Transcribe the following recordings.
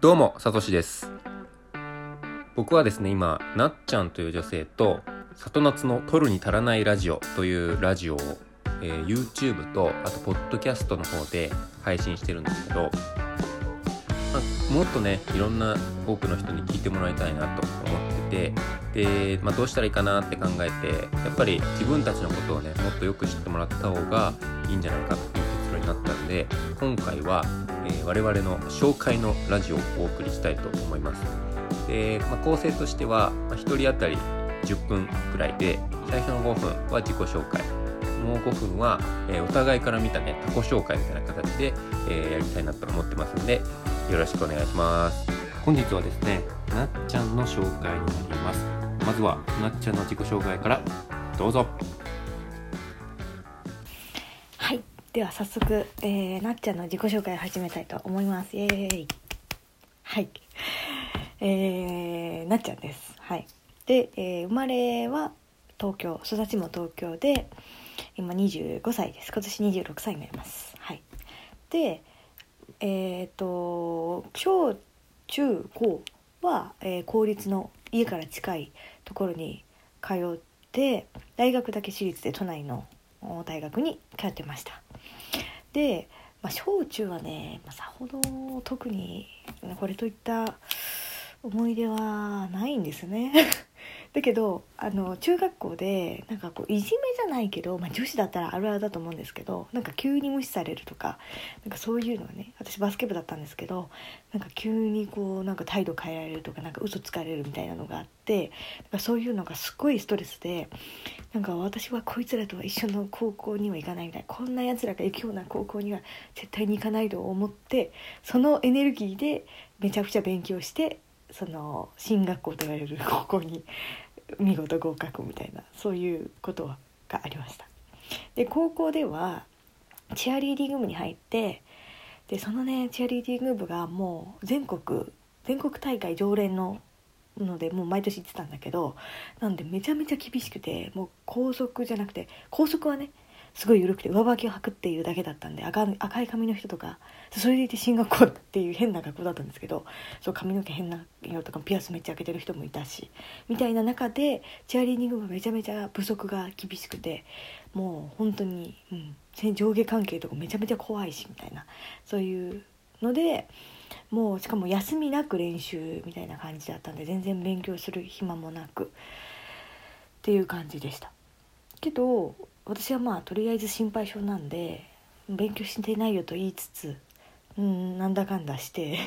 どうも、さとしです。僕はですね、今、なっちゃんという女性と、里夏の取るに足らないラジオというラジオを、えー YouTube と、あと、ポッドキャストの方で配信してるんですけど、まあもっとね、いろんな多くの人に聞いてもらいたいなと思ってて、で、まあ、どうしたらいいかなって考えて、やっぱり自分たちのことをね、もっとよく知ってもらった方がいいんじゃないかっていう結論になったんで、今回は、えー我々の紹介のラジオをお送りしたいと思います。で、まあ、構成としては、まあ、1人当たり10分くらいで、最初の5分は自己紹介、もう5分は、えーお互いから見たね、他己紹介みたいな形で、えーやりたいなと思ってますんで、よろしくお願いします。本日はですね、なっちゃんの紹介になります。まずは、なっちゃんの自己紹介から、どうぞ。では早速、えー、なっちゃんの自己紹介を始めたいと思います。イエーイ。はい、えー、なっちゃんです。はい。で、えー生まれは東京、育ちも東京で、今25歳です。今年26歳になります。はい。で、えっ、と小中高は、えー公立の家から近いところに通って大学だけ私立で都内の大学に通ってました。で、まあ、小中はね、まあ、さほど特にこれといった思い出はないんですね。だけどあの中学校でなんかこういじめじゃないけど、まあ、女子だったらあるあるだと思うんですけどなんか急に無視されるとかなんかそういうのはね私バスケ部だったんですけどなんか急にこうなんか態度変えられるとかなんか嘘つかれるみたいなのがあってなんかそういうのがすごいストレスでなんか私はこいつらとは一緒の高校には行かないみたいなこんなやつらが行くような高校には絶対に行かないと思ってそのエネルギーでめちゃくちゃ勉強してその進学校と言われる高校に見事合格みたいなそういうことがありました。で高校ではチアリーディング部に入ってでそのねチアリーディング部がもう全国全国大会常連ののでもう毎年行ってたんだけどなんでめちゃめちゃ厳しくてもう校則じゃなくて校則はねすごい緩くて上履きを履くっていうだけだったんで赤赤い髪の人とかそれでいて進学校っていう変な学校だったんですけどそう髪の毛変な色とかピアスめっちゃ開けてる人もいたしみたいな中でチアリーディング部めちゃめちゃ不足が厳しくてもう本当に、うん、上下関係とかめちゃめちゃ怖いしみたいなそういうのでもうしかも休みなく練習みたいな感じだったんで全然勉強する暇もなくっていう感じでした。けど私はまあとりあえず心配性なんで勉強してないよと言いつつうんなんだかんだして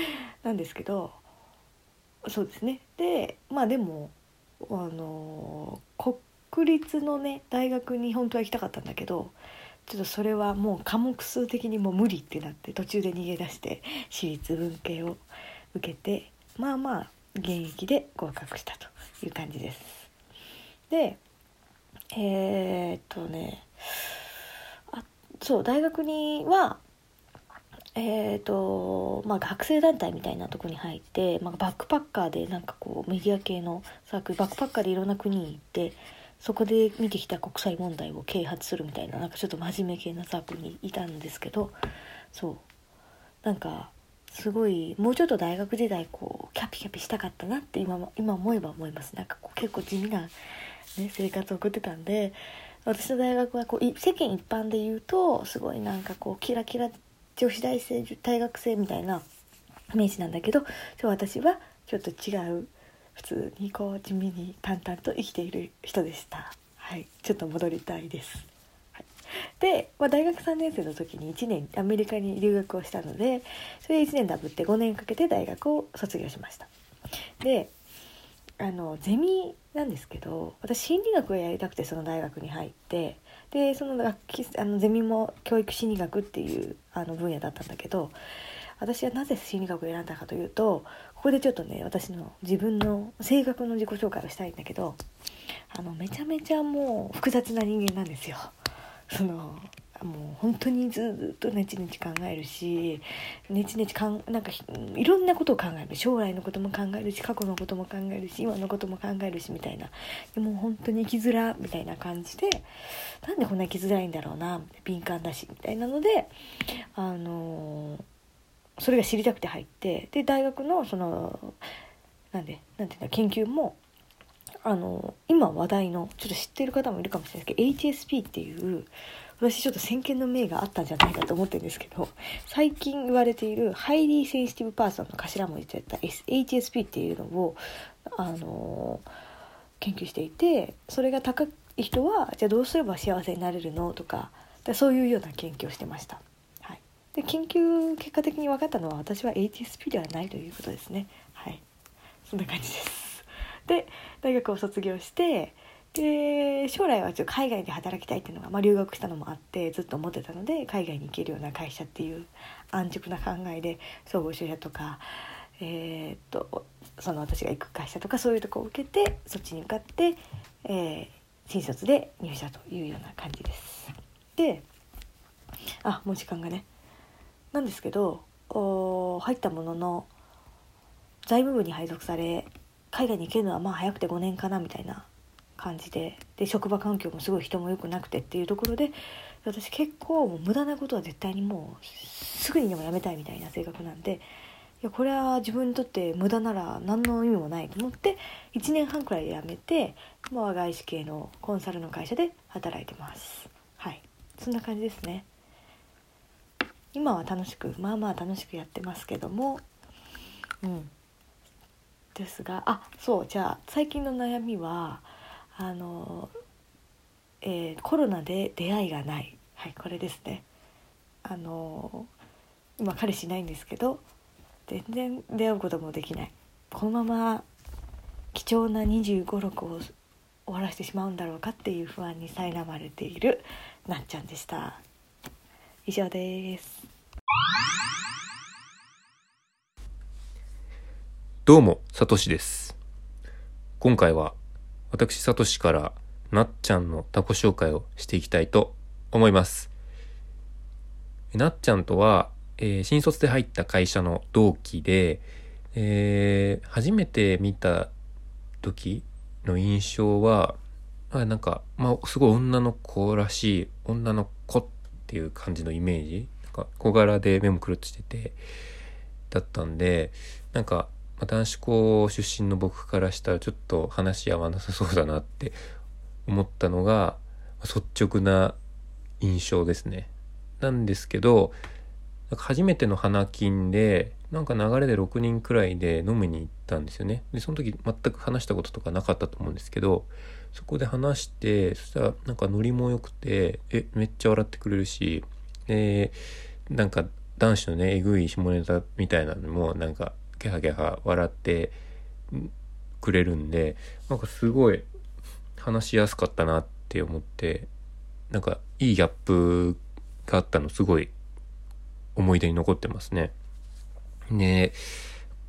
なんですけどそうですねでまあでもあの国立のね大学に本当は行きたかったんだけどちょっとそれはもう科目数的にもう無理ってなって途中で逃げ出して私立文系を受けてまあまあ現役で合格したという感じです。でえーっとねあそう大学にはえーとまあ、学生団体みたいなとこに入って、まあ、バックパッカーでなんかこうメディア系のサークルバックパッカーでいろんな国に行ってそこで見てきた国際問題を啓発するみたいななんかちょっと真面目系なサークルにいたんですけどそうなんかすごいもうちょっと大学時代こうキャピキャピしたかったなって今今思えば思います。なんかこう結構地味な、ね、生活を送ってたんで私の大学はこうい世間一般で言うとすごいなんかこうキラキラ女子大生大学生みたいなイメージなんだけど私はちょっと違う普通にこう地味に淡々と生きている人でした。はい。ちょっと戻りたいです、はい、で、まあ、大学3年生の時に1年アメリカに留学をしたのでそれで1年ダブって5年かけて大学を卒業しました。であのゼミなんですけど私心理学をやりたくてその大学に入ってでその学期あのゼミも教育心理学っていうあの分野だったんだけど私はなぜ心理学を選んだかというとここでちょっとね私の自分の性格の自己紹介をしたいんだけどあのめちゃめちゃもう複雑な人間なんですよ。そのもう本当にずっとネチネチ考えるしネチネチかんなんかいろんなことを考える。将来のことも考えるし過去のことも考えるし今のことも考えるしみたいな。でも本当に生きづらみたいな感じでなんでこんな生きづらいんだろうな敏感だしみたいなのであのそれが知りたくて入ってで大学のそのなんでなんていうんだ研究もあの今話題のちょっと知ってる方もいるかもしれないですけど HSP っていう私ちょっと先見の明があったんじゃないかと思ってるんですけど最近言われているハイリーセンシティブパーソンの頭文字でった HSP っていうのをあの研究していてそれが高い人はじゃあどうすれば幸せになれるのとかそういうような研究をしてました。はい、で研究結果的に分かったのは私は HSP ではないということですね。はい、そんな感じです。で大学を卒業してで将来はちょっと海外で働きたいっていうのが、まあ、留学したのもあってずっと思ってたので海外に行けるような会社っていう安直な考えで総合商社とか、えー、っとその私が行く会社とかそういうとこを受けてそっちに向かって、えー、新卒で入社というような感じです。であもう時間がねなんですけど入ったものの財務部に配属され海外に行けるのはまあ早くて5年かなみたいな感じでで職場環境もすごい人も良くなくてっていうところで私結構もう無駄なことは絶対にもうすぐにでもやめたいみたいな性格なんでいやこれは自分にとって無駄なら何の意味もないと思って1年半くらいで辞めて、外資系のコンサルの会社で働いてます。はい。そんな感じですね。今は楽しくまあまあ楽しくやってますけどもうん。ですがあそうじゃあ最近の悩みはあの、えー、コロナで出会いがない。はいこれですね。あの今彼氏いないんですけど全然出会うこともできない。このまま貴重な2 5 6を終わらせてしまうんだろうかっていう不安に苛まれているなっちゃんでした。以上です。どうも、さとしです。今回は、私さとしからなっちゃんのタコ紹介をしていきたいと思います。なっちゃんとは、えー、新卒で入った会社の同期で、えー、初めて見た時の印象は、あなんか、まあ、すごい女の子らしい、女の子っていう感じのイメージ。なんか小柄で目もくるっとしてて、だったんで、なんか、まあ、男子校出身の僕からしたらちょっと話合わなさそうだなって思ったのが率直な印象ですね。なんですけど初めての花金でなんか流れで6人くらいで飲みに行ったんですよね。でその時全く話したこととかなかったと思うんですけどそこで話してそしたらなんかノリも良くてえめっちゃ笑ってくれるしでなんか男子のねえぐい下ネタみたいなのもなんかゲハゲハ笑ってくれるんでなんかすごい話しやすかったなって思ってなんかいいギャップがあったのすごい思い出に残ってますね。で、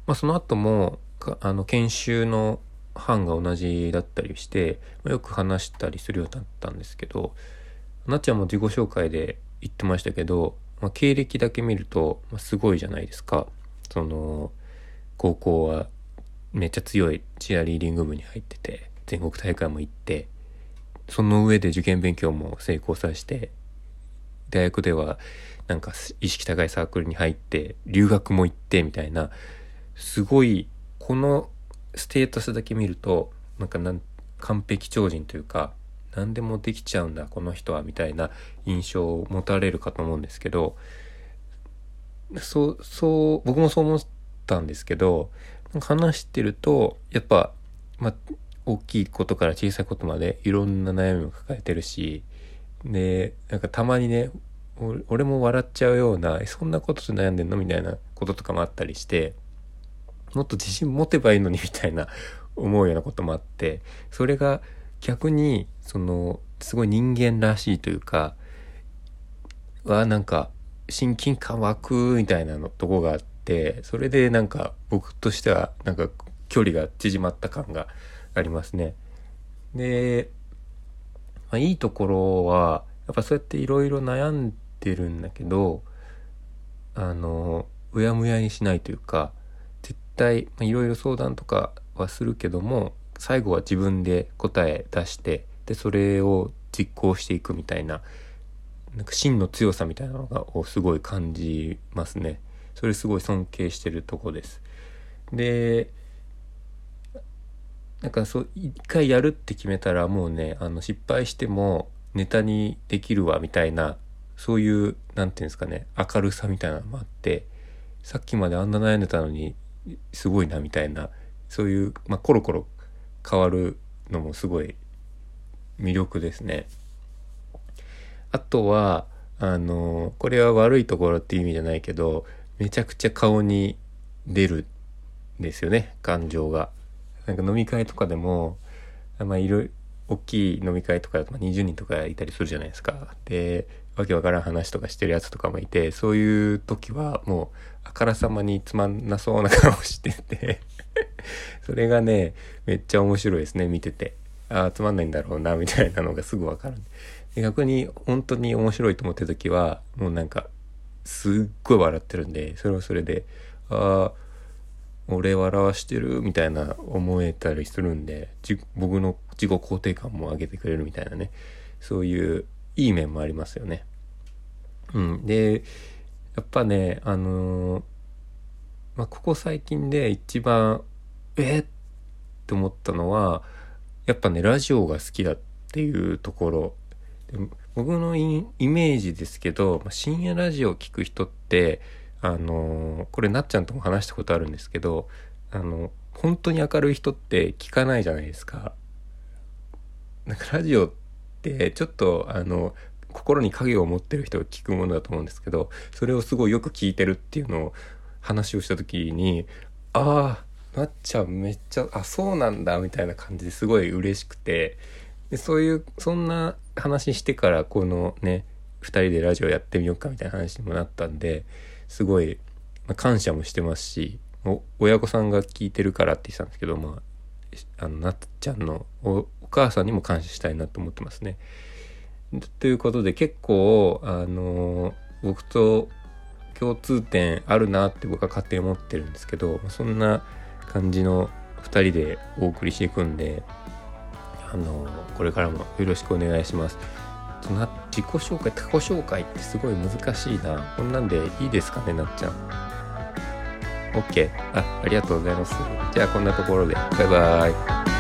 まあ、その後もあの研修の班が同じだったりして、よく話したりするようになったんですけどなっちゃんも自己紹介で言ってましたけど、まあ、経歴だけ見ると、まあ、すごいじゃないですか。その高校はめっちゃ強いチアリーディング部に入ってて全国大会も行ってその上で受験勉強も成功させて大学ではなんか意識高いサークルに入って留学も行ってみたいなすごいこのステータスだけ見るとなんかなん完璧超人というか何でもできちゃうんだこの人はみたいな印象を持たれるかと思うんですけどそうそう僕もそう思ったんですけど話してるとやっぱ、ま、大きいことから小さいことまでいろんな悩みを抱えてるしでなんかたまにね俺も笑っちゃうようなそんなことで悩んでんのみたいなこととかもあったりしてもっと自信持てばいいのに みたいな思うようなこともあってそれが逆にそのすごい人間らしいというかはなんか親近感湧くみたいなのとこがあっててそれでなんか僕としてはなんか距離が縮まった感がありますね。で、まあ、いいところはやっぱそうやっていろいろ悩んでるんだけどあのうやむやにしないというか絶対いろいろ相談とかはするけども最後は自分で答え出してでそれを実行していくみたいななんか芯の強さみたいなのがをすごい感じますね。それすごい尊敬してるとこですでなんかそう一回やるって決めたらもうねあの失敗してもネタにできるわみたいなそういう何て言うんですかね明るさみたいなのもあってさっきまであんな悩んでたのにすごいなみたいなそういう、まあ、コロコロ変わるのもすごい魅力ですね。あとはあのこれは悪いところっていう意味じゃないけどめちゃくちゃ顔に出るんですよね感情が。なんか飲み会とかでもまあいろ大きい飲み会とかだと20人とかいたりするじゃないですか。でわけわからん話とかしてるやつとかもいてそういう時はもうあからさまにつまんなそうな顔してて それがねめっちゃ面白いですね見ててああつまんないんだろうなみたいなのがすぐわかるで逆に本当に面白いと思ってる時はもうなんかすっごい笑ってるんでそれはそれでああ俺笑わしてるみたいな思えたりするんで僕の自己肯定感も上げてくれるみたいなねそういういい面もありますよね。うん、でやっぱねあのー、まあ、ここ最近で一番えっって思ったのはやっぱねラジオが好きだっていうところ僕のイメージですけど深夜ラジオを聴く人ってあの、これなっちゃんとも話したことあるんですけどあの本当に明るい人って聞かないじゃないですか。なんかラジオってちょっとあの心に影を持ってる人が聞くものだと思うんですけどそれをすごいよく聞いてるっていうのを話をした時にああなっちゃんめっちゃあそうなんだみたいな感じですごい嬉しくてでそういうそんな話してからこのね2人でラジオやってみようかみたいな話にもなったんですごい、ま、感謝もしてますし親御さんが聞いてるからって言ってたんですけどまああのなっちゃんのお母さんにも感謝したいなと思ってますね。ということで結構あの僕と共通点あるなって僕は勝手に思ってるんですけどそんな感じの2人でお送りしていくんであのこれからもよろしくお願いします。な自己紹介他己紹介ってすごい難しいな。こんなんでいいですかねなっちゃん。OK あありがとうございます。じゃあこんなところで。バイバーイ。